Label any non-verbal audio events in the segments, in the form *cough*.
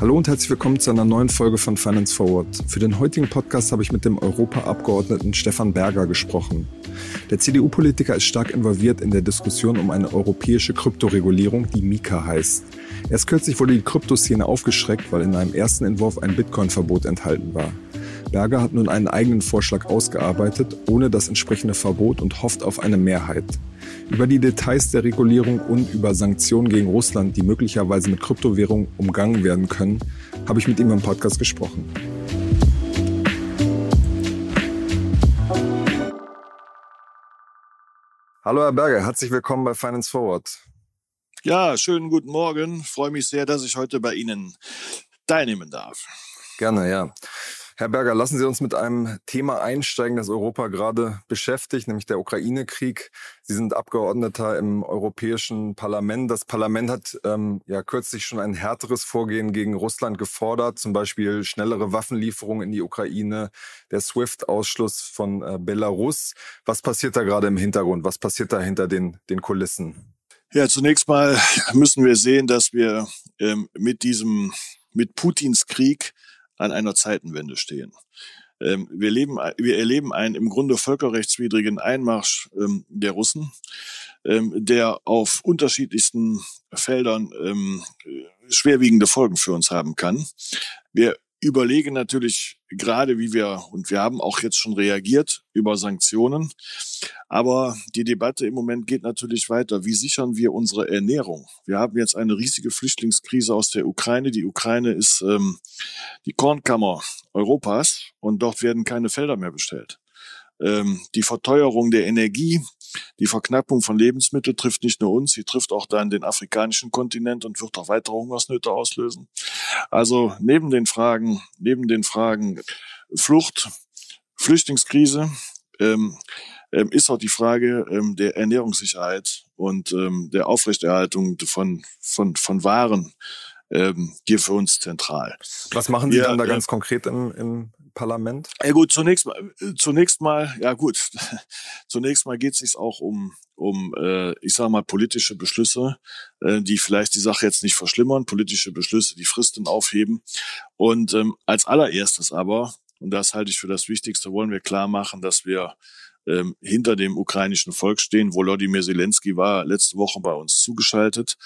Hallo und herzlich willkommen zu einer neuen Folge von Finance Forward. Für den heutigen Podcast habe ich mit dem Europaabgeordneten Stefan Berger gesprochen. Der CDU-Politiker ist stark involviert in der Diskussion um eine europäische Kryptoregulierung, die Mika heißt. Erst kürzlich wurde die Kryptoszene aufgeschreckt, weil in einem ersten Entwurf ein Bitcoin-Verbot enthalten war. Berger hat nun einen eigenen Vorschlag ausgearbeitet, ohne das entsprechende Verbot und hofft auf eine Mehrheit. Über die Details der Regulierung und über Sanktionen gegen Russland, die möglicherweise mit Kryptowährungen umgangen werden können, habe ich mit ihm im Podcast gesprochen. Hallo Herr Berger, herzlich willkommen bei Finance Forward. Ja, schönen guten Morgen. Freue mich sehr, dass ich heute bei Ihnen teilnehmen darf. Gerne, ja. Herr Berger, lassen Sie uns mit einem Thema einsteigen, das Europa gerade beschäftigt, nämlich der Ukraine-Krieg. Sie sind Abgeordneter im Europäischen Parlament. Das Parlament hat ähm, ja kürzlich schon ein härteres Vorgehen gegen Russland gefordert, zum Beispiel schnellere Waffenlieferungen in die Ukraine, der SWIFT-Ausschluss von äh, Belarus. Was passiert da gerade im Hintergrund? Was passiert da hinter den, den Kulissen? Ja, zunächst mal *laughs* müssen wir sehen, dass wir ähm, mit diesem, mit Putins Krieg an einer Zeitenwende stehen. Ähm, wir, leben, wir erleben einen im Grunde völkerrechtswidrigen Einmarsch ähm, der Russen, ähm, der auf unterschiedlichsten Feldern schwerwiegende Folgen für uns haben kann. Wir überlegen natürlich gerade, wie wir, und wir haben auch jetzt schon reagiert über Sanktionen. Aber die Debatte im Moment geht natürlich weiter. Wie sichern wir unsere Ernährung? Wir haben jetzt eine riesige Flüchtlingskrise aus der Ukraine. Die Ukraine ist ähm, die Kornkammer Europas und dort werden keine Felder mehr bestellt. Ähm, die Verteuerung der Energie, die Verknappung von Lebensmitteln trifft nicht nur uns, sie trifft auch dann den afrikanischen Kontinent und wird auch weitere Hungersnöte auslösen. Also neben den Fragen, neben den Fragen Flucht, Flüchtlingskrise, ähm, ähm, ist auch die Frage ähm, der Ernährungssicherheit und ähm, der Aufrechterhaltung von, von, von Waren ähm, hier für uns zentral. Was machen Sie ja, dann da äh, ganz konkret im, im Parlament? Ja gut, zunächst mal, zunächst mal, ja gut, *laughs* zunächst mal geht es sich auch um, um, äh, ich sage mal politische Beschlüsse, äh, die vielleicht die Sache jetzt nicht verschlimmern, politische Beschlüsse, die Fristen aufheben. Und ähm, als allererstes aber, und das halte ich für das Wichtigste, wollen wir klar machen, dass wir ähm, hinter dem ukrainischen Volk stehen. Volodymyr Zelensky war letzte Woche bei uns zugeschaltet.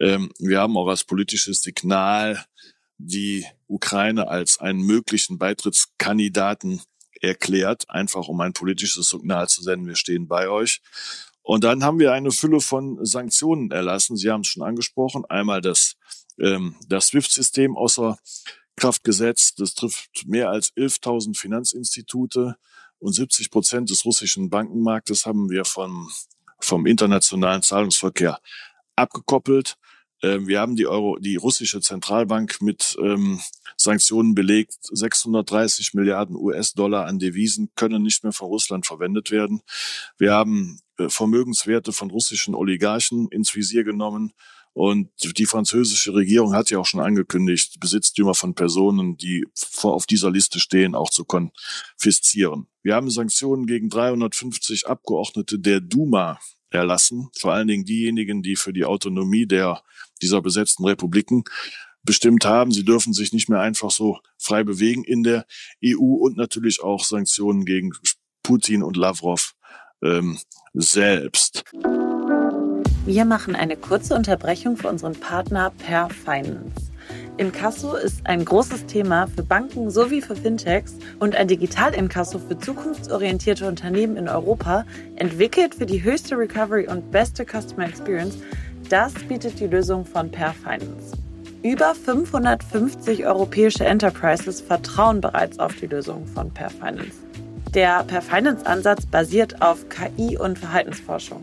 Ähm, wir haben auch als politisches Signal die Ukraine als einen möglichen Beitrittskandidaten erklärt, einfach um ein politisches Signal zu senden, wir stehen bei euch. Und dann haben wir eine Fülle von Sanktionen erlassen. Sie haben es schon angesprochen. Einmal das, ähm, das SWIFT-System außer Kraft gesetzt. Das trifft mehr als 11.000 Finanzinstitute und 70 Prozent des russischen Bankenmarktes haben wir vom, vom internationalen Zahlungsverkehr abgekoppelt. Ähm, wir haben die Euro, die russische Zentralbank mit ähm, Sanktionen belegt. 630 Milliarden US-Dollar an Devisen können nicht mehr von Russland verwendet werden. Wir haben äh, Vermögenswerte von russischen Oligarchen ins Visier genommen. Und die französische Regierung hat ja auch schon angekündigt, Besitztümer von Personen, die vor auf dieser Liste stehen, auch zu konfiszieren. Wir haben Sanktionen gegen 350 Abgeordnete der Duma erlassen, vor allen Dingen diejenigen, die für die Autonomie der dieser besetzten Republiken bestimmt haben. Sie dürfen sich nicht mehr einfach so frei bewegen in der EU und natürlich auch Sanktionen gegen Putin und Lavrov ähm, selbst. Wir machen eine kurze Unterbrechung für unseren Partner Per Finance. Inkasso ist ein großes Thema für Banken sowie für Fintechs und ein Digital-Inkasso für zukunftsorientierte Unternehmen in Europa, entwickelt für die höchste Recovery und beste Customer Experience, das bietet die Lösung von Per Finance. Über 550 europäische Enterprises vertrauen bereits auf die Lösung von Per Finance. Der Per Finance Ansatz basiert auf KI und Verhaltensforschung.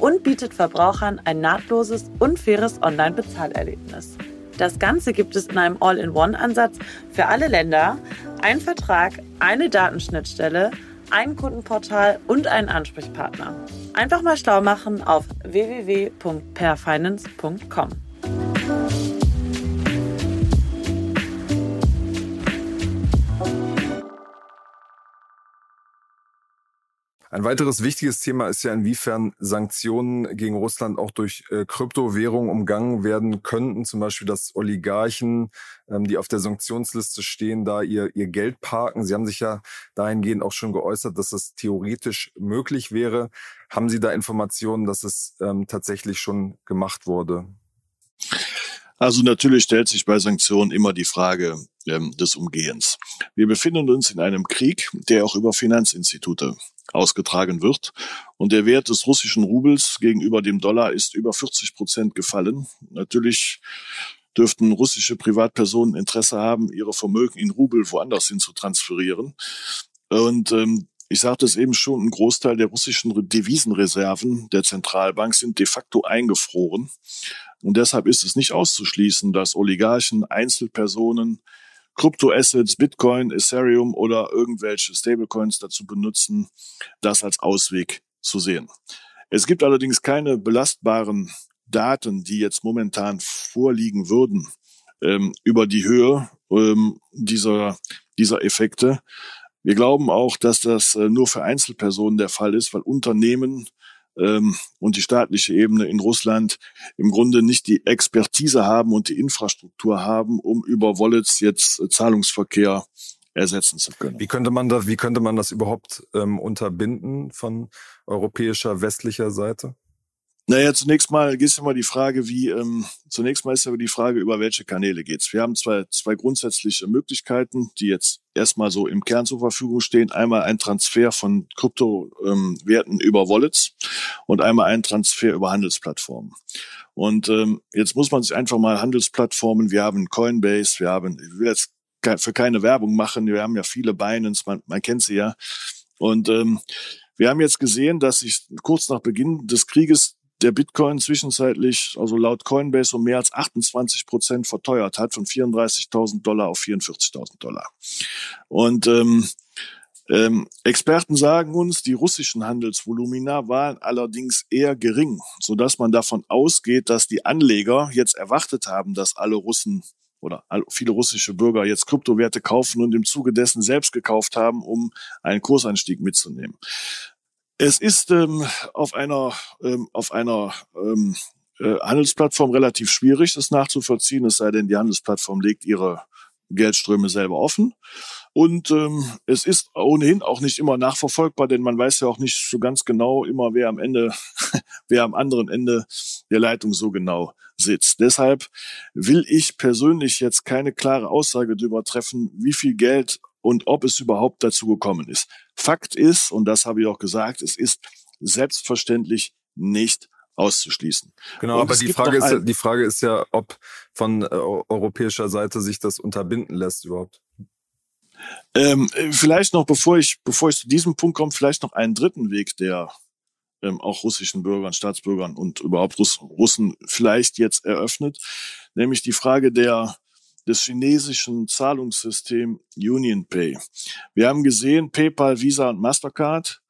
und bietet Verbrauchern ein nahtloses und faires Online-Bezahlerlebnis. Das Ganze gibt es in einem All-in-One-Ansatz für alle Länder, ein Vertrag, eine Datenschnittstelle, ein Kundenportal und einen Ansprechpartner. Einfach mal schlau machen auf www.perfinance.com. Ein weiteres wichtiges Thema ist ja, inwiefern Sanktionen gegen Russland auch durch äh, Kryptowährungen umgangen werden könnten. Zum Beispiel, dass Oligarchen, ähm, die auf der Sanktionsliste stehen, da ihr, ihr Geld parken. Sie haben sich ja dahingehend auch schon geäußert, dass es theoretisch möglich wäre. Haben Sie da Informationen, dass es ähm, tatsächlich schon gemacht wurde? Also natürlich stellt sich bei Sanktionen immer die Frage ähm, des Umgehens. Wir befinden uns in einem Krieg, der auch über Finanzinstitute ausgetragen wird. Und der Wert des russischen Rubels gegenüber dem Dollar ist über 40 Prozent gefallen. Natürlich dürften russische Privatpersonen Interesse haben, ihre Vermögen in Rubel woanders hin zu transferieren. Und ähm, ich sagte es eben schon, ein Großteil der russischen Devisenreserven der Zentralbank sind de facto eingefroren. Und deshalb ist es nicht auszuschließen, dass Oligarchen, Einzelpersonen Kryptoassets, Bitcoin, Ethereum oder irgendwelche Stablecoins dazu benutzen, das als Ausweg zu sehen. Es gibt allerdings keine belastbaren Daten, die jetzt momentan vorliegen würden ähm, über die Höhe ähm, dieser, dieser Effekte. Wir glauben auch, dass das äh, nur für Einzelpersonen der Fall ist, weil Unternehmen ähm, und die staatliche Ebene in Russland im Grunde nicht die Expertise haben und die Infrastruktur haben, um über Wallets jetzt äh, Zahlungsverkehr ersetzen zu können. Wie könnte man das, wie könnte man das überhaupt ähm, unterbinden von europäischer westlicher Seite? Naja, zunächst mal ist immer die Frage, wie, ähm, zunächst mal ist aber die Frage, über welche Kanäle geht's. Wir haben zwei, zwei grundsätzliche Möglichkeiten, die jetzt erstmal so im Kern zur Verfügung stehen. Einmal ein Transfer von Kryptowerten ähm, über Wallets und einmal ein Transfer über Handelsplattformen. Und ähm, jetzt muss man sich einfach mal Handelsplattformen, wir haben Coinbase, wir haben, ich will jetzt für keine Werbung machen, wir haben ja viele Binance, man, man kennt sie ja. Und ähm, wir haben jetzt gesehen, dass sich kurz nach Beginn des Krieges der Bitcoin zwischenzeitlich, also laut Coinbase, um mehr als 28 Prozent verteuert hat, von 34.000 Dollar auf 44.000 Dollar. Und ähm, ähm, Experten sagen uns, die russischen Handelsvolumina waren allerdings eher gering, so dass man davon ausgeht, dass die Anleger jetzt erwartet haben, dass alle Russen oder viele russische Bürger jetzt Kryptowerte kaufen und im Zuge dessen selbst gekauft haben, um einen Kursanstieg mitzunehmen. Es ist ähm, auf einer, ähm, auf einer ähm, äh, Handelsplattform relativ schwierig, das nachzuvollziehen, es sei denn, die Handelsplattform legt ihre Geldströme selber offen. Und ähm, es ist ohnehin auch nicht immer nachverfolgbar, denn man weiß ja auch nicht so ganz genau immer, wer am Ende, *laughs* wer am anderen Ende der Leitung so genau sitzt. Deshalb will ich persönlich jetzt keine klare Aussage darüber treffen, wie viel Geld und ob es überhaupt dazu gekommen ist. Fakt ist, und das habe ich auch gesagt, es ist selbstverständlich nicht auszuschließen. Genau, und aber die Frage, ist, die Frage ist ja, ob von äh, europäischer Seite sich das unterbinden lässt überhaupt. Ähm, vielleicht noch, bevor ich, bevor ich zu diesem Punkt komme, vielleicht noch einen dritten Weg, der ähm, auch russischen Bürgern, Staatsbürgern und überhaupt Russ Russen vielleicht jetzt eröffnet, nämlich die Frage der des chinesischen Zahlungssystems UnionPay. Wir haben gesehen, PayPal, Visa und Mastercard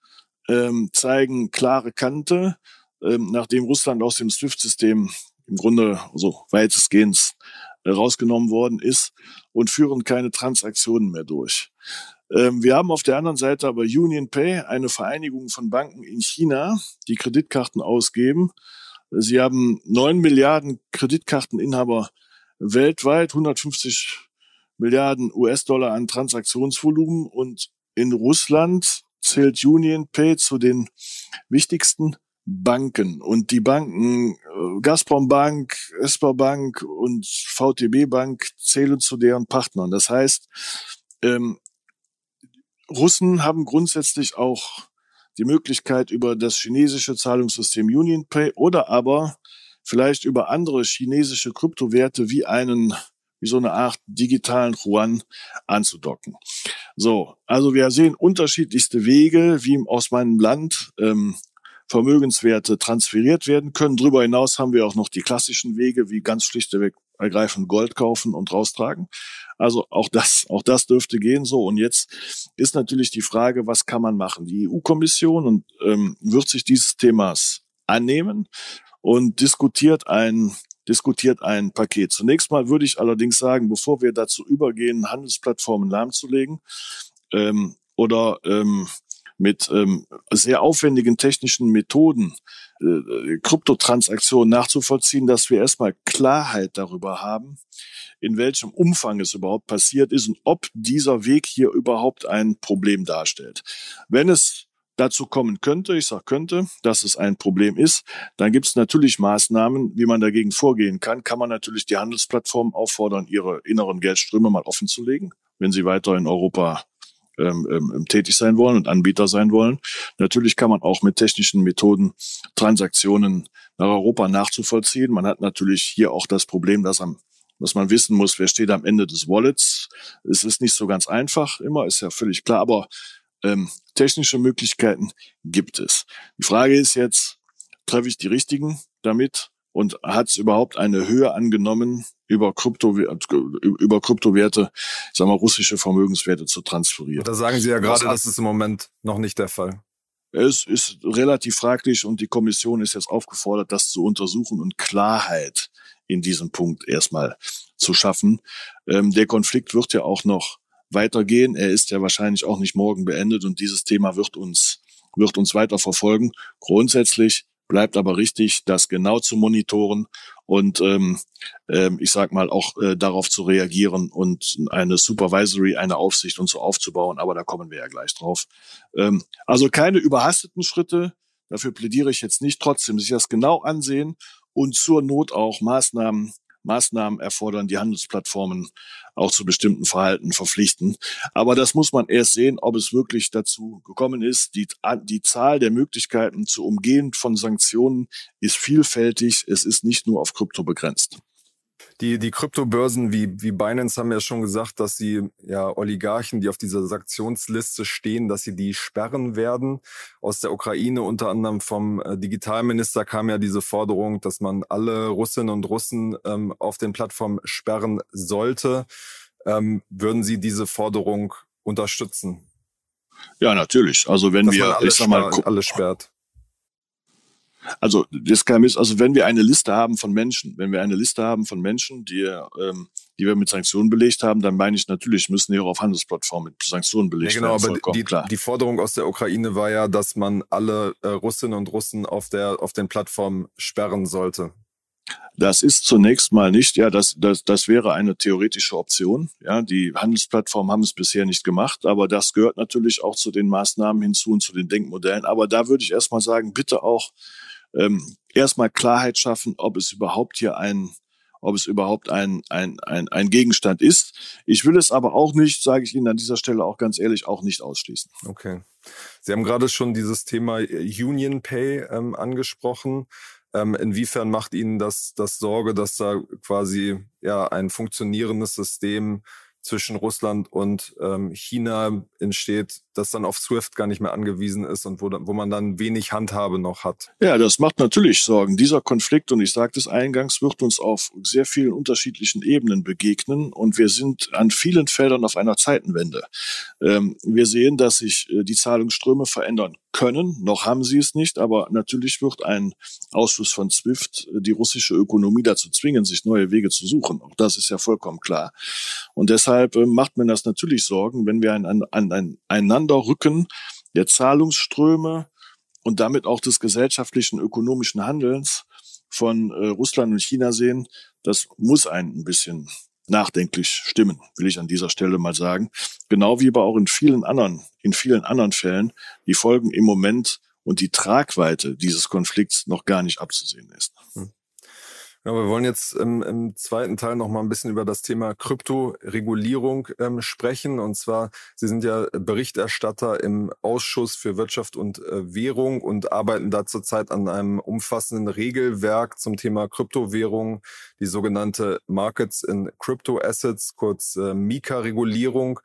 ähm, zeigen klare Kante, ähm, nachdem Russland aus dem SWIFT-System im Grunde so weitestgehend äh, rausgenommen worden ist und führen keine Transaktionen mehr durch. Ähm, wir haben auf der anderen Seite aber UnionPay, eine Vereinigung von Banken in China, die Kreditkarten ausgeben. Sie haben neun Milliarden Kreditkarteninhaber weltweit 150 Milliarden US-Dollar an Transaktionsvolumen und in Russland zählt UnionPay zu den wichtigsten Banken und die Banken äh, Gazprom Bank, Esper Bank und VTB Bank zählen zu deren Partnern. Das heißt, ähm, Russen haben grundsätzlich auch die Möglichkeit über das chinesische Zahlungssystem UnionPay oder aber vielleicht über andere chinesische Kryptowerte wie einen, wie so eine Art digitalen Yuan anzudocken. So, also wir sehen unterschiedlichste Wege, wie aus meinem Land ähm, Vermögenswerte transferiert werden können. Darüber hinaus haben wir auch noch die klassischen Wege, wie ganz schlichtweg ergreifend Gold kaufen und raustragen. Also auch das, auch das dürfte gehen so. Und jetzt ist natürlich die Frage, was kann man machen? Die EU-Kommission und ähm, wird sich dieses Themas annehmen und diskutiert ein diskutiert ein Paket. Zunächst mal würde ich allerdings sagen, bevor wir dazu übergehen, Handelsplattformen lahmzulegen ähm, oder ähm, mit ähm, sehr aufwendigen technischen Methoden äh, Kryptotransaktionen nachzuvollziehen, dass wir erstmal Klarheit darüber haben, in welchem Umfang es überhaupt passiert ist und ob dieser Weg hier überhaupt ein Problem darstellt. Wenn es dazu kommen könnte, ich sage könnte, dass es ein Problem ist, dann gibt es natürlich Maßnahmen, wie man dagegen vorgehen kann. Kann man natürlich die Handelsplattformen auffordern, ihre inneren Geldströme mal offen zu legen, wenn sie weiter in Europa ähm, ähm, tätig sein wollen und Anbieter sein wollen. Natürlich kann man auch mit technischen Methoden Transaktionen nach Europa nachzuvollziehen. Man hat natürlich hier auch das Problem, dass am dass man wissen muss, wer steht am Ende des Wallets. Es ist nicht so ganz einfach immer, ist ja völlig klar, aber ähm, technische Möglichkeiten gibt es. Die Frage ist jetzt, treffe ich die richtigen damit und hat es überhaupt eine Höhe angenommen, über, Krypto, über Kryptowerte, sagen wir russische Vermögenswerte zu transferieren. Da sagen Sie ja gerade, das, ist im Moment noch nicht der Fall. Es ist relativ fraglich und die Kommission ist jetzt aufgefordert, das zu untersuchen und Klarheit in diesem Punkt erstmal zu schaffen. Ähm, der Konflikt wird ja auch noch weitergehen. Er ist ja wahrscheinlich auch nicht morgen beendet und dieses Thema wird uns, wird uns weiter verfolgen. Grundsätzlich bleibt aber richtig, das genau zu monitoren und ähm, ähm, ich sag mal auch äh, darauf zu reagieren und eine Supervisory, eine Aufsicht und so aufzubauen. Aber da kommen wir ja gleich drauf. Ähm, also keine überhasteten Schritte. Dafür plädiere ich jetzt nicht. Trotzdem sich das genau ansehen und zur Not auch Maßnahmen Maßnahmen erfordern, die Handelsplattformen auch zu bestimmten Verhalten verpflichten. Aber das muss man erst sehen, ob es wirklich dazu gekommen ist. Die, die Zahl der Möglichkeiten zu umgehen von Sanktionen ist vielfältig. Es ist nicht nur auf Krypto begrenzt. Die, die Kryptobörsen wie, wie Binance haben ja schon gesagt, dass sie ja Oligarchen, die auf dieser Sanktionsliste stehen, dass sie die sperren werden. Aus der Ukraine unter anderem vom äh, Digitalminister kam ja diese Forderung, dass man alle Russinnen und Russen ähm, auf den Plattformen sperren sollte. Ähm, würden Sie diese Forderung unterstützen? Ja, natürlich. Also wenn dass wir, ich sag mal, alles sperrt. Also das kann also wenn wir eine Liste haben von Menschen, wenn wir eine Liste haben von Menschen, die, ähm, die wir mit Sanktionen belegt haben, dann meine ich natürlich, müssen die auch auf Handelsplattformen mit Sanktionen belegt ja, genau, werden. Genau, aber die, klar. die Forderung aus der Ukraine war ja, dass man alle äh, Russinnen und Russen auf der auf den Plattformen sperren sollte. Das ist zunächst mal nicht, ja, das, das, das wäre eine theoretische Option. Ja, die Handelsplattformen haben es bisher nicht gemacht, aber das gehört natürlich auch zu den Maßnahmen hinzu und zu den Denkmodellen. Aber da würde ich erstmal sagen, bitte auch ähm, erstmal Klarheit schaffen, ob es überhaupt hier ein ob es überhaupt ein, ein, ein, ein Gegenstand ist. Ich will es aber auch nicht, sage ich Ihnen an dieser Stelle auch ganz ehrlich, auch nicht ausschließen. Okay. Sie haben gerade schon dieses Thema Union Pay ähm, angesprochen. Ähm, inwiefern macht Ihnen das, das Sorge, dass da quasi ja ein funktionierendes System zwischen Russland und ähm, China entsteht, das dann auf SWIFT gar nicht mehr angewiesen ist und wo, wo man dann wenig Handhabe noch hat. Ja, das macht natürlich Sorgen. Dieser Konflikt, und ich sagte es eingangs, wird uns auf sehr vielen unterschiedlichen Ebenen begegnen und wir sind an vielen Feldern auf einer Zeitenwende. Ähm, wir sehen, dass sich äh, die Zahlungsströme verändern können. Noch haben sie es nicht, aber natürlich wird ein Ausschluss von SWIFT äh, die russische Ökonomie dazu zwingen, sich neue Wege zu suchen. Auch das ist ja vollkommen klar. Und deshalb äh, macht mir das natürlich Sorgen, wenn wir ein, ein, ein, einander Aneinanderrücken der Zahlungsströme und damit auch des gesellschaftlichen ökonomischen Handelns von äh, Russland und China sehen, das muss einen ein bisschen nachdenklich stimmen, will ich an dieser Stelle mal sagen. Genau wie aber auch in vielen anderen, in vielen anderen Fällen die Folgen im Moment und die Tragweite dieses Konflikts noch gar nicht abzusehen ist. Hm. Ja, wir wollen jetzt im, im zweiten Teil noch mal ein bisschen über das Thema Kryptoregulierung ähm, sprechen. Und zwar, Sie sind ja Berichterstatter im Ausschuss für Wirtschaft und äh, Währung und arbeiten da zurzeit an einem umfassenden Regelwerk zum Thema Kryptowährung, die sogenannte Markets in Crypto Assets, kurz äh, MiCA-Regulierung,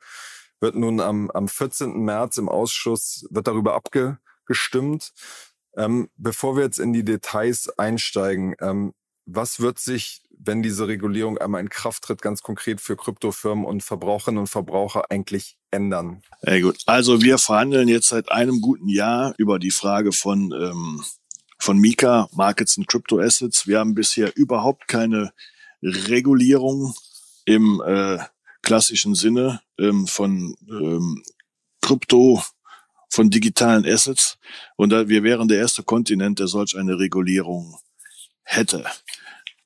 wird nun am, am 14. März im Ausschuss, wird darüber abgestimmt. Ähm, bevor wir jetzt in die Details einsteigen, ähm, was wird sich, wenn diese Regulierung einmal in Kraft tritt, ganz konkret für Kryptofirmen und Verbraucherinnen und Verbraucher eigentlich ändern? Hey, gut. Also wir verhandeln jetzt seit einem guten Jahr über die Frage von, ähm, von Mika, Markets and Crypto Assets. Wir haben bisher überhaupt keine Regulierung im äh, klassischen Sinne ähm, von ähm, Krypto, von digitalen Assets. Und wir wären der erste Kontinent, der solch eine Regulierung hätte.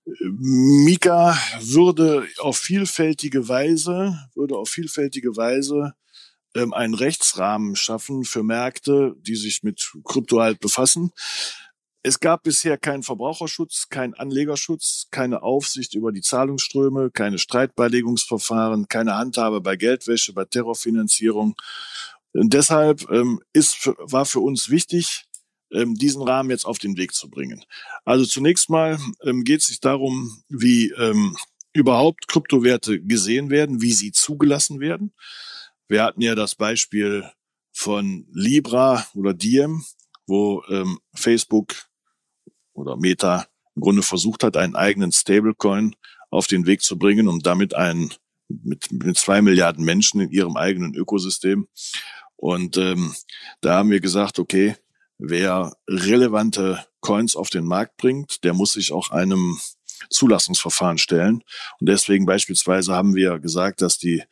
Mika würde auf vielfältige Weise, würde auf vielfältige Weise ähm, einen Rechtsrahmen schaffen für Märkte, die sich mit Krypto halt befassen. Es gab bisher keinen Verbraucherschutz, keinen Anlegerschutz, keine Aufsicht über die Zahlungsströme, keine Streitbeilegungsverfahren, keine Handhabe bei Geldwäsche, bei Terrorfinanzierung. Und deshalb ähm, ist, war für uns wichtig, ähm, diesen Rahmen jetzt auf den Weg zu bringen. Also zunächst mal ähm, geht es sich darum, wie ähm, überhaupt Kryptowerte gesehen werden, wie sie zugelassen werden. Wir hatten ja das Beispiel von Libra oder Diem, wo ähm, Facebook oder Meta im Grunde versucht hat, einen eigenen Stablecoin auf den Weg zu bringen, um damit einen mit, mit zwei Milliarden Menschen in ihrem eigenen Ökosystem. Und ähm, da haben wir gesagt, okay, wer relevante Coins auf den Markt bringt, der muss sich auch einem Zulassungsverfahren stellen. Und deswegen beispielsweise haben wir gesagt, dass die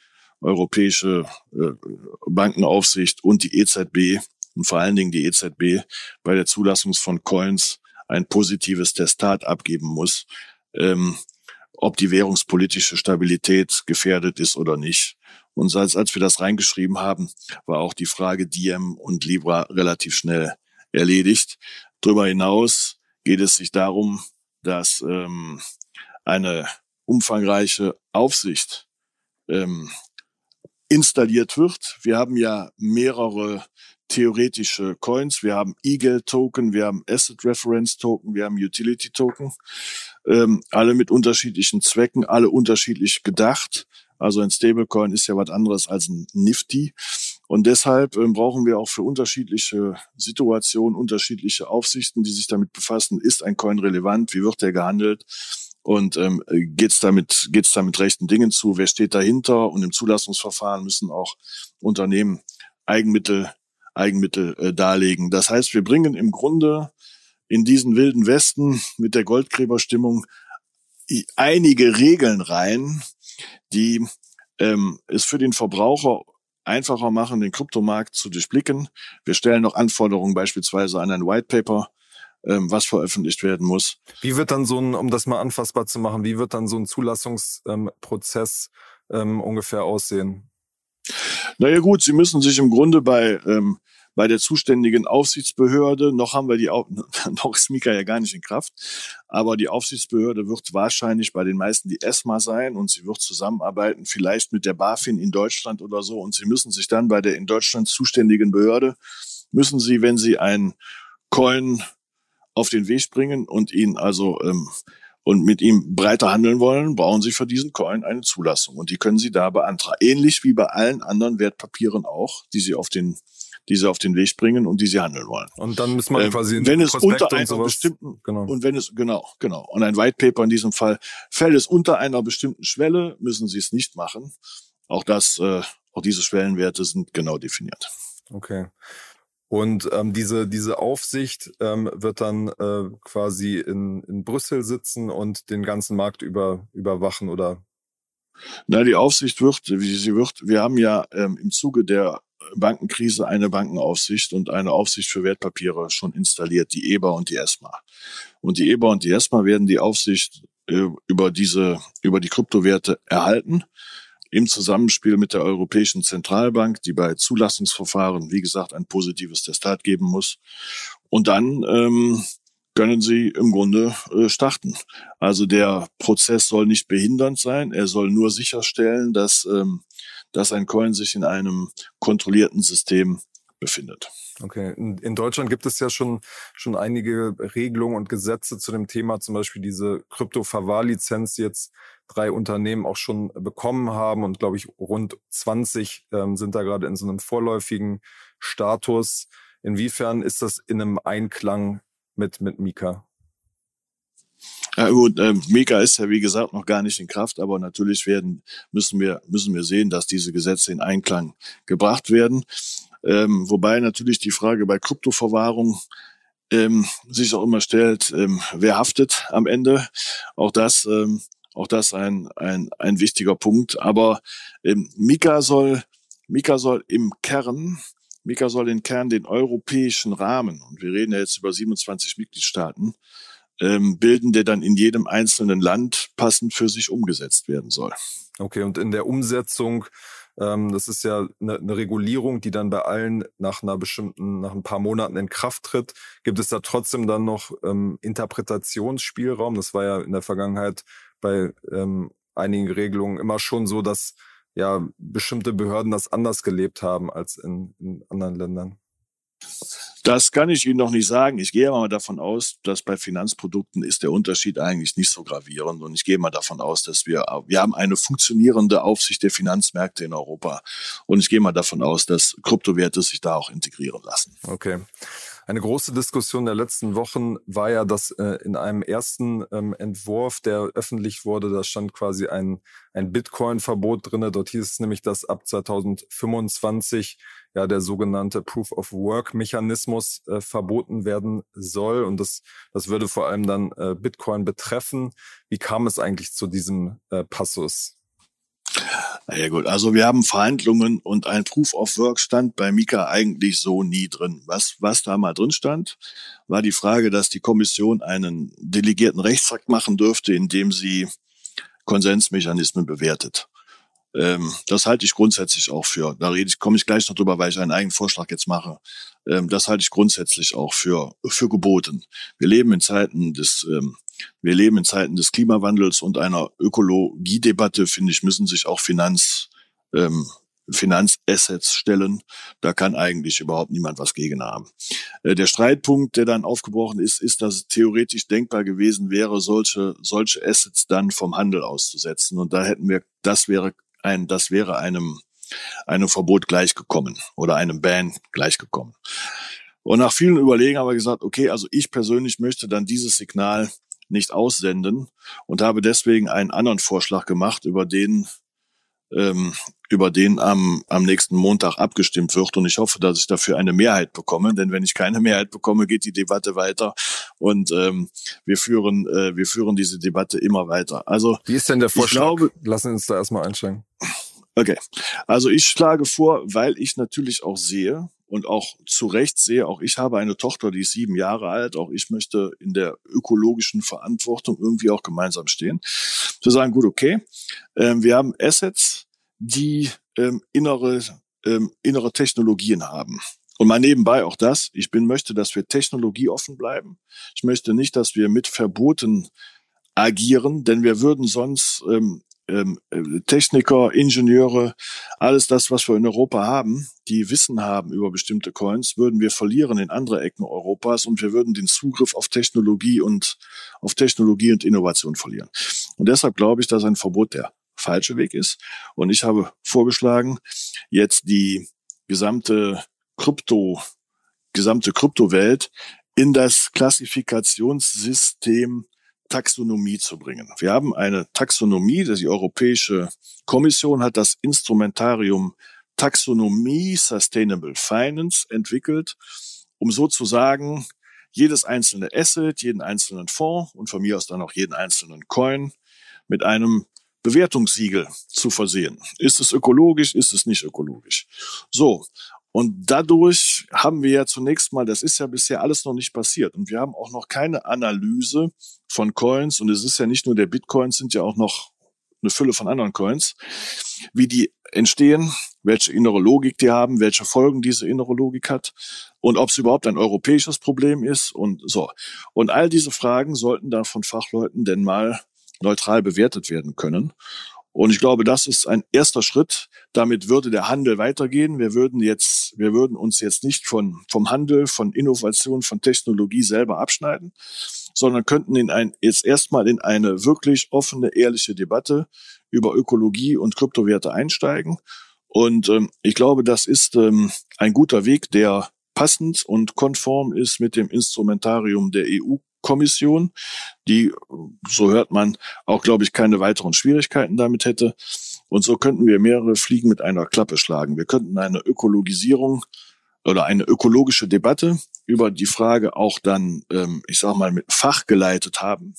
Europäische äh, Bankenaufsicht und die EZB und vor allen Dingen die EZB bei der Zulassung von Coins ein positives Testat abgeben muss, ähm, ob die währungspolitische Stabilität gefährdet ist oder nicht. Und als, als wir das reingeschrieben haben, war auch die Frage Diem und Libra relativ schnell erledigt. Darüber hinaus geht es sich darum, dass ähm, eine umfangreiche Aufsicht ähm, installiert wird. Wir haben ja mehrere theoretische Coins. Wir haben E-Geld-Token, wir haben Asset-Reference-Token, wir haben Utility-Token, ähm, alle mit unterschiedlichen Zwecken, alle unterschiedlich gedacht. Also ein Stablecoin ist ja was anderes als ein Nifty. Und deshalb ähm, brauchen wir auch für unterschiedliche Situationen unterschiedliche Aufsichten, die sich damit befassen. Ist ein Coin relevant? Wie wird der gehandelt? Und ähm, geht es damit, geht's damit rechten Dingen zu? Wer steht dahinter? Und im Zulassungsverfahren müssen auch Unternehmen Eigenmittel Eigenmittel äh, darlegen. Das heißt, wir bringen im Grunde in diesen wilden Westen mit der Goldgräberstimmung einige Regeln rein, die ähm, es für den Verbraucher einfacher machen, den Kryptomarkt zu durchblicken. Wir stellen noch Anforderungen beispielsweise an ein White Paper, ähm, was veröffentlicht werden muss. Wie wird dann so ein, um das mal anfassbar zu machen, wie wird dann so ein Zulassungsprozess ähm, ungefähr aussehen? Naja gut, Sie müssen sich im Grunde bei ähm, bei der zuständigen Aufsichtsbehörde, noch haben wir die, *laughs* noch ist Mika ja gar nicht in Kraft, aber die Aufsichtsbehörde wird wahrscheinlich bei den meisten die ESMA sein und sie wird zusammenarbeiten, vielleicht mit der BaFin in Deutschland oder so und sie müssen sich dann bei der in Deutschland zuständigen Behörde, müssen sie, wenn sie ein Coin auf den Weg bringen und ihn also ähm, und mit ihm breiter handeln wollen, brauchen Sie für diesen Coin eine Zulassung. Und die können Sie da beantragen. Ähnlich wie bei allen anderen Wertpapieren auch, die Sie auf den, die Sie auf den Weg bringen und die Sie handeln wollen. Und dann muss man ähm, quasi wenn es unter einer bestimmten, genau. und wenn es, genau, genau. Und ein White Paper in diesem Fall, fällt es unter einer bestimmten Schwelle, müssen Sie es nicht machen. Auch das, äh, auch diese Schwellenwerte sind genau definiert. Okay. Und ähm, diese, diese Aufsicht ähm, wird dann äh, quasi in, in Brüssel sitzen und den ganzen Markt über, überwachen oder? Na, die Aufsicht wird, wie sie wird, wir haben ja ähm, im Zuge der Bankenkrise eine Bankenaufsicht und eine Aufsicht für Wertpapiere schon installiert, die EBA und die ESMA. Und die EBA und die ESMA werden die Aufsicht äh, über diese, über die Kryptowerte erhalten im Zusammenspiel mit der Europäischen Zentralbank, die bei Zulassungsverfahren, wie gesagt, ein positives Testat geben muss. Und dann ähm, können sie im Grunde äh, starten. Also der Prozess soll nicht behindernd sein, er soll nur sicherstellen, dass, ähm, dass ein Coin sich in einem kontrollierten System befindet. Okay, in, Deutschland gibt es ja schon schon einige Regelungen und Gesetze zu dem Thema, zum Beispiel diese Krypto-Verwahrlizenz, die jetzt drei Unternehmen auch schon bekommen haben und glaube ich rund 20 ähm, sind da gerade in so einem vorläufigen Status. Inwiefern ist das in einem Einklang mit, mit Mika? Ja, gut, äh, Mika ist ja wie gesagt noch gar nicht in Kraft, aber natürlich werden müssen wir müssen wir sehen, dass diese Gesetze in Einklang gebracht werden. Ähm, wobei natürlich die Frage bei Kryptoverwahrung ähm, sich auch immer stellt, ähm, wer haftet am Ende? Auch das ähm, auch das ein ein ein wichtiger Punkt. Aber ähm, Mika soll Mika soll im Kern Mika soll im Kern den europäischen Rahmen, und wir reden ja jetzt über 27 Mitgliedstaaten, ähm, bilden, der dann in jedem einzelnen Land passend für sich umgesetzt werden soll. Okay, und in der Umsetzung, ähm, das ist ja eine, eine Regulierung, die dann bei allen nach einer bestimmten, nach ein paar Monaten in Kraft tritt. Gibt es da trotzdem dann noch ähm, Interpretationsspielraum? Das war ja in der Vergangenheit bei ähm, einigen Regelungen immer schon so, dass ja bestimmte Behörden das anders gelebt haben als in, in anderen Ländern. Das kann ich Ihnen noch nicht sagen. Ich gehe mal davon aus, dass bei Finanzprodukten ist der Unterschied eigentlich nicht so gravierend. Und ich gehe mal davon aus, dass wir, wir haben eine funktionierende Aufsicht der Finanzmärkte in Europa. Und ich gehe mal davon aus, dass Kryptowerte sich da auch integrieren lassen. Okay. Eine große Diskussion der letzten Wochen war ja, dass äh, in einem ersten ähm, Entwurf, der öffentlich wurde, da stand quasi ein, ein Bitcoin-Verbot drinne. Dort hieß es nämlich, dass ab 2025 ja der sogenannte Proof of Work Mechanismus äh, verboten werden soll und das das würde vor allem dann äh, Bitcoin betreffen. Wie kam es eigentlich zu diesem äh, Passus? Ja gut, also wir haben Verhandlungen und ein Proof of Work stand bei Mika eigentlich so nie drin. Was, was da mal drin stand, war die Frage, dass die Kommission einen delegierten Rechtsakt machen dürfte, indem sie Konsensmechanismen bewertet. Ähm, das halte ich grundsätzlich auch für, da rede ich, komme ich gleich noch drüber, weil ich einen eigenen Vorschlag jetzt mache. Ähm, das halte ich grundsätzlich auch für, für geboten. Wir leben in Zeiten des, ähm, wir leben in Zeiten des Klimawandels und einer Ökologiedebatte, finde ich, müssen sich auch Finanz, ähm, Finanzassets stellen. Da kann eigentlich überhaupt niemand was gegen haben. Äh, der Streitpunkt, der dann aufgebrochen ist, ist, dass es theoretisch denkbar gewesen wäre, solche, solche Assets dann vom Handel auszusetzen. Und da hätten wir, das wäre ein, das wäre einem, einem Verbot gleichgekommen oder einem Ban gleichgekommen. Und nach vielen Überlegen haben wir gesagt, okay, also ich persönlich möchte dann dieses Signal nicht aussenden und habe deswegen einen anderen Vorschlag gemacht, über den ähm, über den am, am nächsten Montag abgestimmt wird. Und ich hoffe, dass ich dafür eine Mehrheit bekomme. Denn wenn ich keine Mehrheit bekomme, geht die Debatte weiter. Und ähm, wir führen, äh, wir führen diese Debatte immer weiter. Also wie ist denn der Vorschlag? Glaube, Lassen Sie uns da erstmal einsteigen. Okay, also ich schlage vor, weil ich natürlich auch sehe und auch zu Recht sehe, auch ich habe eine Tochter, die ist sieben Jahre alt, auch ich möchte in der ökologischen Verantwortung irgendwie auch gemeinsam stehen. Zu sagen, gut, okay, ähm, wir haben Assets, die ähm, innere, ähm, innere Technologien haben. Und mal nebenbei auch das, ich bin, möchte, dass wir technologieoffen bleiben. Ich möchte nicht, dass wir mit Verboten agieren, denn wir würden sonst ähm, ähm, Techniker, Ingenieure, alles das, was wir in Europa haben, die Wissen haben über bestimmte Coins, würden wir verlieren in andere Ecken Europas und wir würden den Zugriff auf Technologie und auf Technologie und Innovation verlieren. Und deshalb glaube ich, dass ein Verbot der falsche Weg ist. Und ich habe vorgeschlagen, jetzt die gesamte Krypto, gesamte Kryptowelt in das Klassifikationssystem Taxonomie zu bringen. Wir haben eine Taxonomie, die Europäische Kommission hat das Instrumentarium Taxonomie Sustainable Finance entwickelt, um sozusagen jedes einzelne Asset, jeden einzelnen Fonds und von mir aus dann auch jeden einzelnen Coin mit einem Bewertungssiegel zu versehen. Ist es ökologisch, ist es nicht ökologisch? So. Und dadurch haben wir ja zunächst mal, das ist ja bisher alles noch nicht passiert. Und wir haben auch noch keine Analyse von Coins. Und es ist ja nicht nur der Bitcoin, es sind ja auch noch eine Fülle von anderen Coins, wie die entstehen, welche innere Logik die haben, welche Folgen diese innere Logik hat und ob es überhaupt ein europäisches Problem ist und so. Und all diese Fragen sollten dann von Fachleuten denn mal neutral bewertet werden können. Und ich glaube, das ist ein erster Schritt. Damit würde der Handel weitergehen. Wir würden jetzt, wir würden uns jetzt nicht von, vom Handel, von Innovation, von Technologie selber abschneiden, sondern könnten in ein, jetzt erstmal in eine wirklich offene, ehrliche Debatte über Ökologie und Kryptowerte einsteigen. Und ähm, ich glaube, das ist ähm, ein guter Weg, der passend und konform ist mit dem Instrumentarium der EU-Kommission, die, so hört man, auch, glaube ich, keine weiteren Schwierigkeiten damit hätte. Und so könnten wir mehrere Fliegen mit einer Klappe schlagen. Wir könnten eine Ökologisierung oder eine ökologische Debatte über die Frage auch dann, ähm, ich sag mal, mit Fach geleitet haben.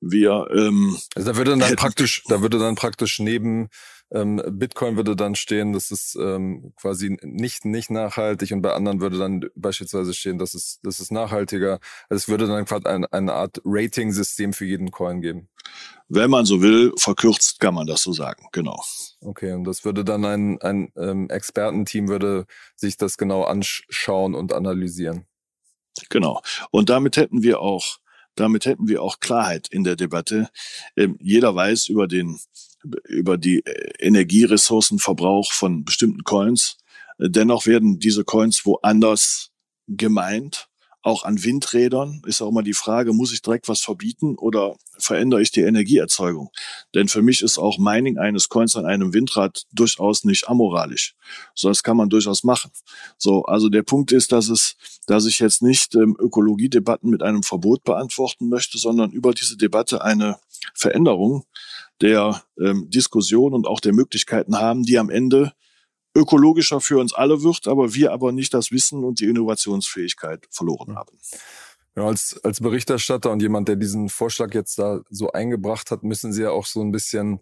Wir ähm, also da würde dann praktisch, da würde dann praktisch neben ähm, Bitcoin würde dann stehen, das ist ähm, quasi nicht nicht nachhaltig und bei anderen würde dann beispielsweise stehen, das ist das ist nachhaltiger. Also es würde dann quasi ein, eine Art Rating-System für jeden Coin geben. Wenn man so will, verkürzt kann man das so sagen, genau. Okay, und das würde dann ein, ein ähm, Expertenteam würde sich das genau anschauen und analysieren. Genau. Und damit hätten wir auch damit hätten wir auch Klarheit in der Debatte. Ähm, jeder weiß über den über die äh, Energieressourcenverbrauch von bestimmten Coins. Äh, dennoch werden diese Coins woanders gemeint. Auch an Windrädern ist auch immer die Frage, muss ich direkt was verbieten oder verändere ich die Energieerzeugung? Denn für mich ist auch Mining eines Coins an einem Windrad durchaus nicht amoralisch. So, das kann man durchaus machen. So, also der Punkt ist, dass es, dass ich jetzt nicht ähm, Ökologiedebatten mit einem Verbot beantworten möchte, sondern über diese Debatte eine Veränderung der ähm, Diskussion und auch der Möglichkeiten haben, die am Ende ökologischer für uns alle wird, aber wir aber nicht das Wissen und die Innovationsfähigkeit verloren haben. Ja, als, als Berichterstatter und jemand, der diesen Vorschlag jetzt da so eingebracht hat, müssen Sie ja auch so ein bisschen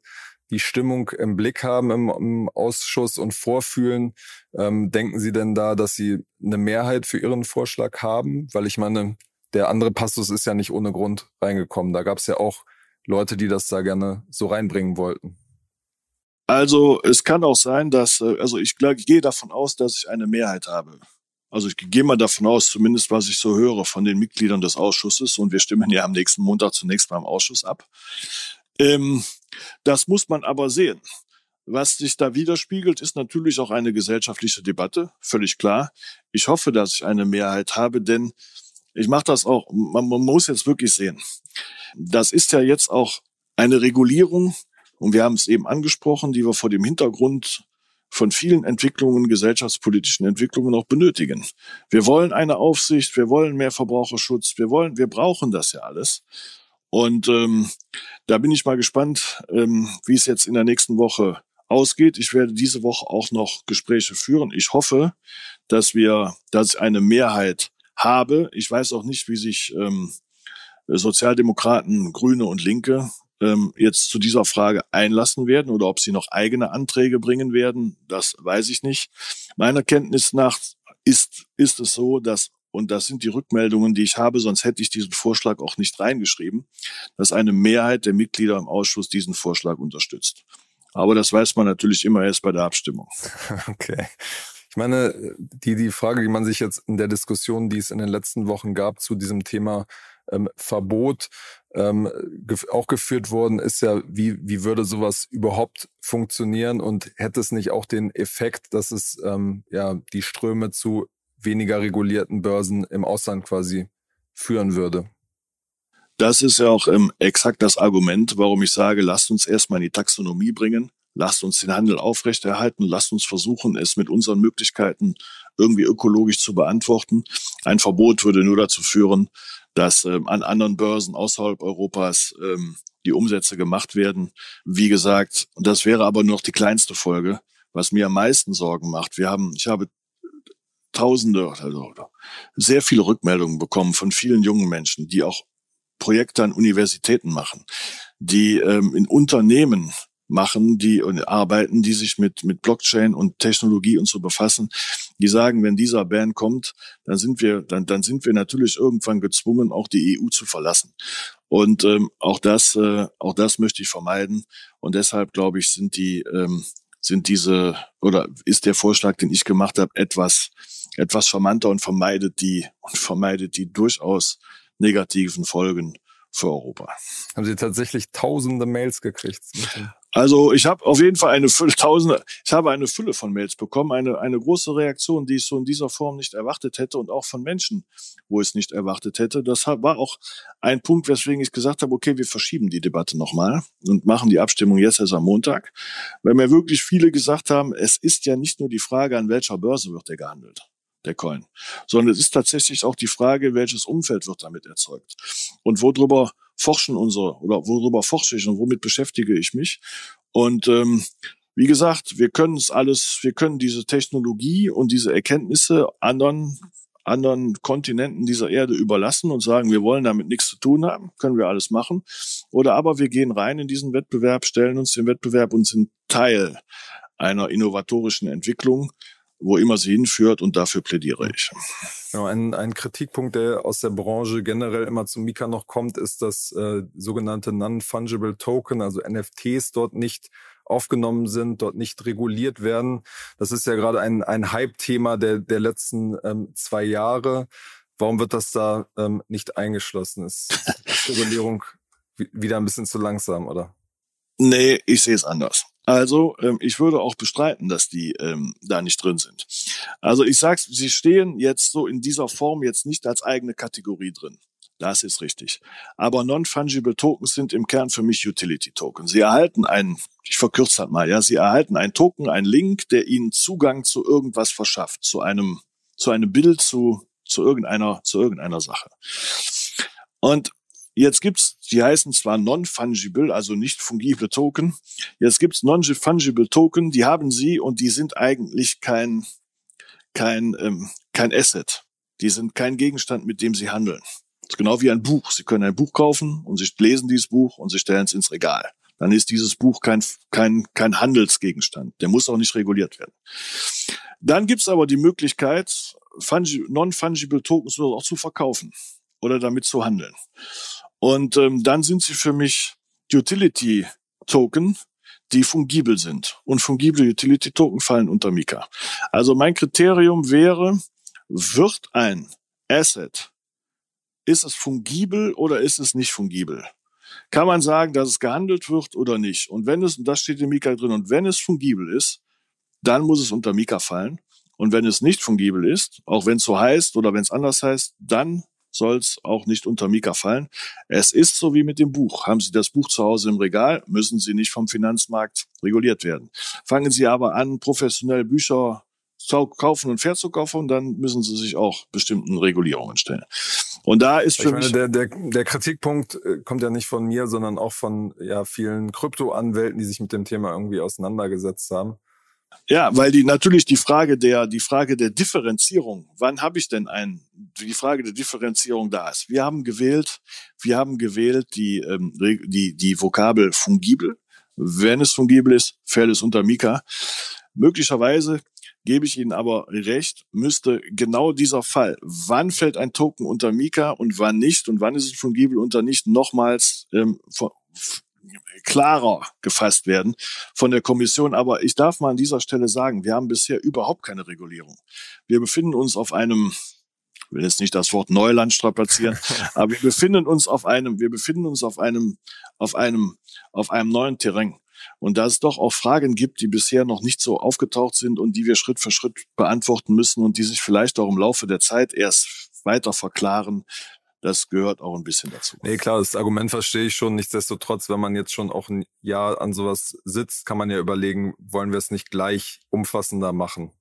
die Stimmung im Blick haben im, im Ausschuss und vorfühlen. Ähm, denken Sie denn da, dass Sie eine Mehrheit für Ihren Vorschlag haben? Weil ich meine, der andere Passus ist ja nicht ohne Grund reingekommen. Da gab es ja auch Leute, die das da gerne so reinbringen wollten. Also es kann auch sein, dass, äh, also ich, ich gehe davon aus, dass ich eine Mehrheit habe. Also ich gehe mal davon aus, zumindest was ich so höre von den Mitgliedern des Ausschusses, und wir stimmen ja am nächsten Montag zunächst beim Ausschuss ab. Ähm, das muss man aber sehen. Was sich da widerspiegelt, ist natürlich auch eine gesellschaftliche Debatte, völlig klar. Ich hoffe, dass ich eine Mehrheit habe, denn ich mache das auch, man, man muss jetzt wirklich sehen. Das ist ja jetzt auch eine Regulierung, und wir haben es eben angesprochen, die wir vor dem Hintergrund von vielen Entwicklungen, gesellschaftspolitischen Entwicklungen auch benötigen. Wir wollen eine Aufsicht, wir wollen mehr Verbraucherschutz, wir wollen, wir brauchen das ja alles. Und ähm, da bin ich mal gespannt, ähm, wie es jetzt in der nächsten Woche ausgeht. Ich werde diese Woche auch noch Gespräche führen. Ich hoffe, dass wir, dass ich eine Mehrheit habe. Ich weiß auch nicht, wie sich ähm, Sozialdemokraten, Grüne und Linke ähm, jetzt zu dieser Frage einlassen werden oder ob sie noch eigene Anträge bringen werden, das weiß ich nicht. Meiner Kenntnis nach ist, ist es so, dass und das sind die Rückmeldungen, die ich habe, sonst hätte ich diesen Vorschlag auch nicht reingeschrieben, dass eine Mehrheit der Mitglieder im Ausschuss diesen Vorschlag unterstützt. Aber das weiß man natürlich immer erst bei der Abstimmung. *laughs* Okay. Ich meine, die, die Frage, die man sich jetzt in der Diskussion, die es in den letzten Wochen gab, zu diesem Thema ähm, Verbot ähm, gef auch geführt worden, ist ja, wie, wie würde sowas überhaupt funktionieren und hätte es nicht auch den Effekt, dass es ähm, ja die Ströme zu weniger regulierten Börsen im Ausland quasi führen würde? Das ist ja auch ähm, exakt das Argument, warum ich sage, lasst uns erstmal in die Taxonomie bringen, lasst uns den Handel aufrechterhalten, lasst uns versuchen, es mit unseren Möglichkeiten irgendwie ökologisch zu beantworten. Ein Verbot würde nur dazu führen, dass ähm, an anderen Börsen außerhalb Europas ähm, die Umsätze gemacht werden. Wie gesagt, das wäre aber nur noch die kleinste Folge. Was mir am meisten Sorgen macht, wir haben, ich habe Tausende, also sehr viele Rückmeldungen bekommen von vielen jungen Menschen, die auch Projekte an Universitäten machen, die ähm, in Unternehmen machen, die und arbeiten, die sich mit, mit Blockchain und Technologie und so befassen, die sagen, wenn dieser Ban kommt, dann sind wir, dann, dann sind wir natürlich irgendwann gezwungen, auch die EU zu verlassen. Und ähm, auch das, äh, auch das möchte ich vermeiden. Und deshalb glaube ich, sind die, ähm, sind diese oder ist der Vorschlag, den ich gemacht habe, etwas, etwas charmanter und vermeidet die und vermeidet die durchaus negativen Folgen für Europa. Haben Sie tatsächlich tausende Mails gekriegt? Also ich habe auf jeden Fall eine Fülle, tausende, ich habe eine Fülle von Mails bekommen, eine, eine große Reaktion, die ich so in dieser Form nicht erwartet hätte und auch von Menschen, wo ich es nicht erwartet hätte. Das war auch ein Punkt, weswegen ich gesagt habe, okay, wir verschieben die Debatte nochmal und machen die Abstimmung jetzt erst am Montag, weil mir wirklich viele gesagt haben, es ist ja nicht nur die Frage, an welcher Börse wird der gehandelt. der Coin, sondern es ist tatsächlich auch die Frage, welches Umfeld wird damit erzeugt und worüber forschen unsere oder worüber forsche ich und womit beschäftige ich mich. Und ähm, wie gesagt, wir können es alles, wir können diese Technologie und diese Erkenntnisse anderen anderen Kontinenten dieser Erde überlassen und sagen, wir wollen damit nichts zu tun haben, können wir alles machen. Oder aber wir gehen rein in diesen Wettbewerb, stellen uns den Wettbewerb und sind Teil einer innovatorischen Entwicklung, wo immer sie hinführt und dafür plädiere ich. Genau, ein, ein Kritikpunkt, der aus der Branche generell immer zu Mika noch kommt, ist, dass äh, sogenannte Non-Fungible Token, also NFTs, dort nicht aufgenommen sind, dort nicht reguliert werden. Das ist ja gerade ein, ein Hype-Thema der, der letzten ähm, zwei Jahre. Warum wird das da ähm, nicht eingeschlossen? Ist, ist Regulierung wieder ein bisschen zu langsam, oder? Nee, ich sehe es anders. Also ähm, ich würde auch bestreiten, dass die ähm, da nicht drin sind. Also ich sag's, sie stehen jetzt so in dieser Form jetzt nicht als eigene Kategorie drin. Das ist richtig. Aber Non-Fungible Tokens sind im Kern für mich Utility Token. Sie erhalten einen, ich verkürze das mal, ja, Sie erhalten einen Token, einen Link, der Ihnen Zugang zu irgendwas verschafft, zu einem, zu einem Bild, zu, zu irgendeiner, zu irgendeiner Sache. Und Jetzt gibt's, die heißen zwar non-fungible, also nicht fungible Token. Jetzt gibt's non-fungible Token, die haben sie und die sind eigentlich kein, kein, ähm, kein Asset. Die sind kein Gegenstand, mit dem sie handeln. Das ist genau wie ein Buch. Sie können ein Buch kaufen und sie lesen dieses Buch und sie stellen es ins Regal. Dann ist dieses Buch kein, kein, kein Handelsgegenstand. Der muss auch nicht reguliert werden. Dann gibt's aber die Möglichkeit, non-fungible Tokens auch zu verkaufen oder damit zu handeln. Und ähm, dann sind sie für mich Utility Token, die fungibel sind. Und fungible Utility Token fallen unter Mika. Also mein Kriterium wäre, wird ein Asset, ist es fungibel oder ist es nicht fungibel? Kann man sagen, dass es gehandelt wird oder nicht? Und wenn es, und das steht in Mika drin, und wenn es fungibel ist, dann muss es unter Mika fallen. Und wenn es nicht fungibel ist, auch wenn es so heißt oder wenn es anders heißt, dann soll es auch nicht unter Mika fallen. Es ist so wie mit dem Buch. Haben Sie das Buch zu Hause im Regal, müssen Sie nicht vom Finanzmarkt reguliert werden. Fangen Sie aber an, professionell Bücher zu kaufen und verkaufen, dann müssen Sie sich auch bestimmten Regulierungen stellen. Und da ist für meine, der, der, der Kritikpunkt äh, kommt ja nicht von mir, sondern auch von ja, vielen Kryptoanwälten, die sich mit dem Thema irgendwie auseinandergesetzt haben. Ja, weil die natürlich die Frage der die Frage der Differenzierung, wann habe ich denn ein die Frage der Differenzierung da ist. Wir haben gewählt, wir haben gewählt die ähm, die die Vokabel fungibel. Wenn es fungibel ist, fällt es unter Mika. Möglicherweise gebe ich Ihnen aber recht, müsste genau dieser Fall, wann fällt ein Token unter Mika und wann nicht und wann ist es fungibel unter nicht, nochmals ähm, klarer gefasst werden von der Kommission. Aber ich darf mal an dieser Stelle sagen, wir haben bisher überhaupt keine Regulierung. Wir befinden uns auf einem ich will jetzt nicht das Wort Neuland strapazieren, *laughs* aber wir befinden uns auf einem, wir befinden uns auf einem, auf einem, auf einem neuen Terrain. Und da es doch auch Fragen gibt, die bisher noch nicht so aufgetaucht sind und die wir Schritt für Schritt beantworten müssen und die sich vielleicht auch im Laufe der Zeit erst weiter verklaren, das gehört auch ein bisschen dazu. Nee, klar, das Argument verstehe ich schon. Nichtsdestotrotz, wenn man jetzt schon auch ein Jahr an sowas sitzt, kann man ja überlegen, wollen wir es nicht gleich umfassender machen?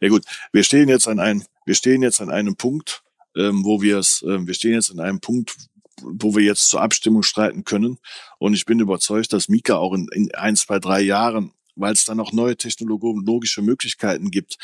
Ja gut, wir stehen jetzt an einem, wir stehen jetzt an einem Punkt, ähm, wo wir es, äh, wir stehen jetzt an einem Punkt, wo wir jetzt zur Abstimmung streiten können. Und ich bin überzeugt, dass Mika auch in, in ein, zwei, drei Jahren weil es dann auch neue technologische Möglichkeiten gibt,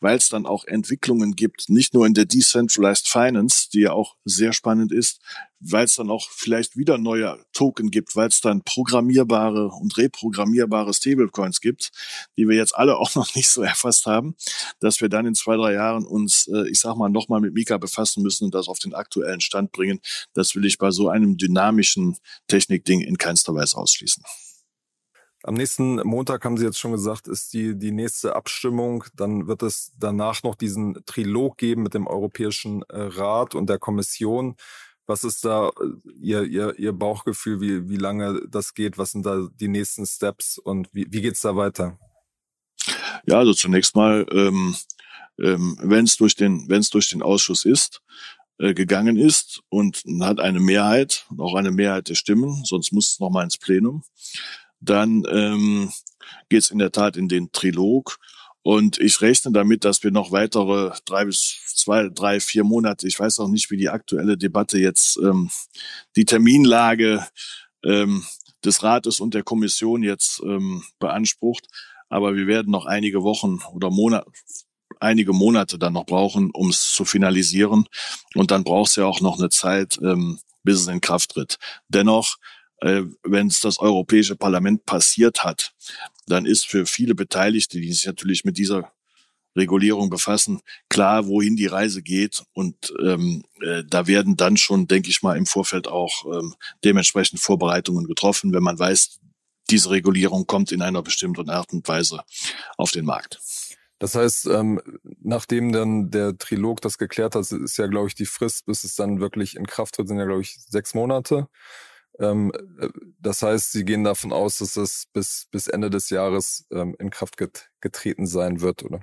weil es dann auch Entwicklungen gibt, nicht nur in der Decentralized Finance, die ja auch sehr spannend ist, weil es dann auch vielleicht wieder neue Token gibt, weil es dann programmierbare und reprogrammierbare Stablecoins gibt, die wir jetzt alle *laughs* auch noch nicht so erfasst haben, dass wir dann in zwei, drei Jahren uns, äh, ich sag mal, nochmal mit Mika befassen müssen und das auf den aktuellen Stand bringen. Das will ich bei so einem dynamischen Technikding in keinster Weise ausschließen. Am nächsten Montag haben Sie jetzt schon gesagt, ist die, die nächste Abstimmung. Dann wird es danach noch diesen Trilog geben mit dem Europäischen äh, Rat und der Kommission. Was ist da äh, Ihr, Ihr, Ihr Bauchgefühl, wie, wie lange das geht? Was sind da die nächsten Steps und wie, wie geht's da weiter? Ja, also zunächst mal, ähm, ähm, wenn es durch den, wenn durch den Ausschuss ist, äh, gegangen ist und hat eine Mehrheit, auch eine Mehrheit der Stimmen, sonst muss es nochmal ins Plenum dann ähm, geht es in der Tat in den Trilog. Und ich rechne damit, dass wir noch weitere drei bis zwei, drei, vier Monate, ich weiß auch nicht, wie die aktuelle Debatte jetzt ähm, die Terminlage ähm, des Rates und der Kommission jetzt ähm, beansprucht. Aber wir werden noch einige Wochen oder Monate, einige Monate dann noch brauchen, um es zu finalisieren. Und dann braucht es ja auch noch eine Zeit, ähm, bis es in Kraft tritt. Dennoch, äh, wenn es das Europäische Parlament passiert hat, dann ist für viele Beteiligte, die sich natürlich mit dieser Regulierung befassen, klar, wohin die Reise geht. Und ähm, äh, da werden dann schon, denke ich mal, im Vorfeld auch ähm, dementsprechend Vorbereitungen getroffen, wenn man weiß, diese Regulierung kommt in einer bestimmten Art und Weise auf den Markt. Das heißt, ähm, nachdem dann der Trilog das geklärt hat, ist ja, glaube ich, die Frist, bis es dann wirklich in Kraft tritt, sind ja, glaube ich, sechs Monate. Ähm, äh, das heißt, Sie gehen davon aus, dass es bis, bis Ende des Jahres ähm, in Kraft get getreten sein wird, oder?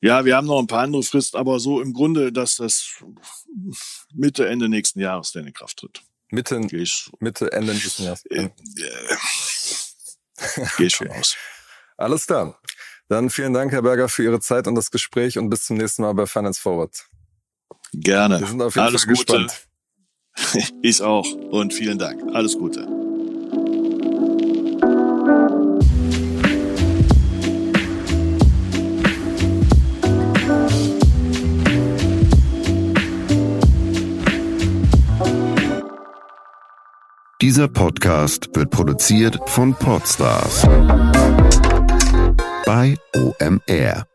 Ja, wir haben noch ein paar andere Fristen, aber so im Grunde, dass das Mitte, Ende nächsten Jahres dann in Kraft tritt. Mitte, Mitte Ende nächsten Jahres. Äh, äh, Gehe ich von *laughs* aus. Alles klar. Dann vielen Dank, Herr Berger, für Ihre Zeit und das Gespräch und bis zum nächsten Mal bei Finance Forward. Gerne. Wir sind auf jeden Alles Fall Gute. *laughs* Ich auch und vielen Dank. Alles Gute. Dieser Podcast wird produziert von Podstars bei OMR.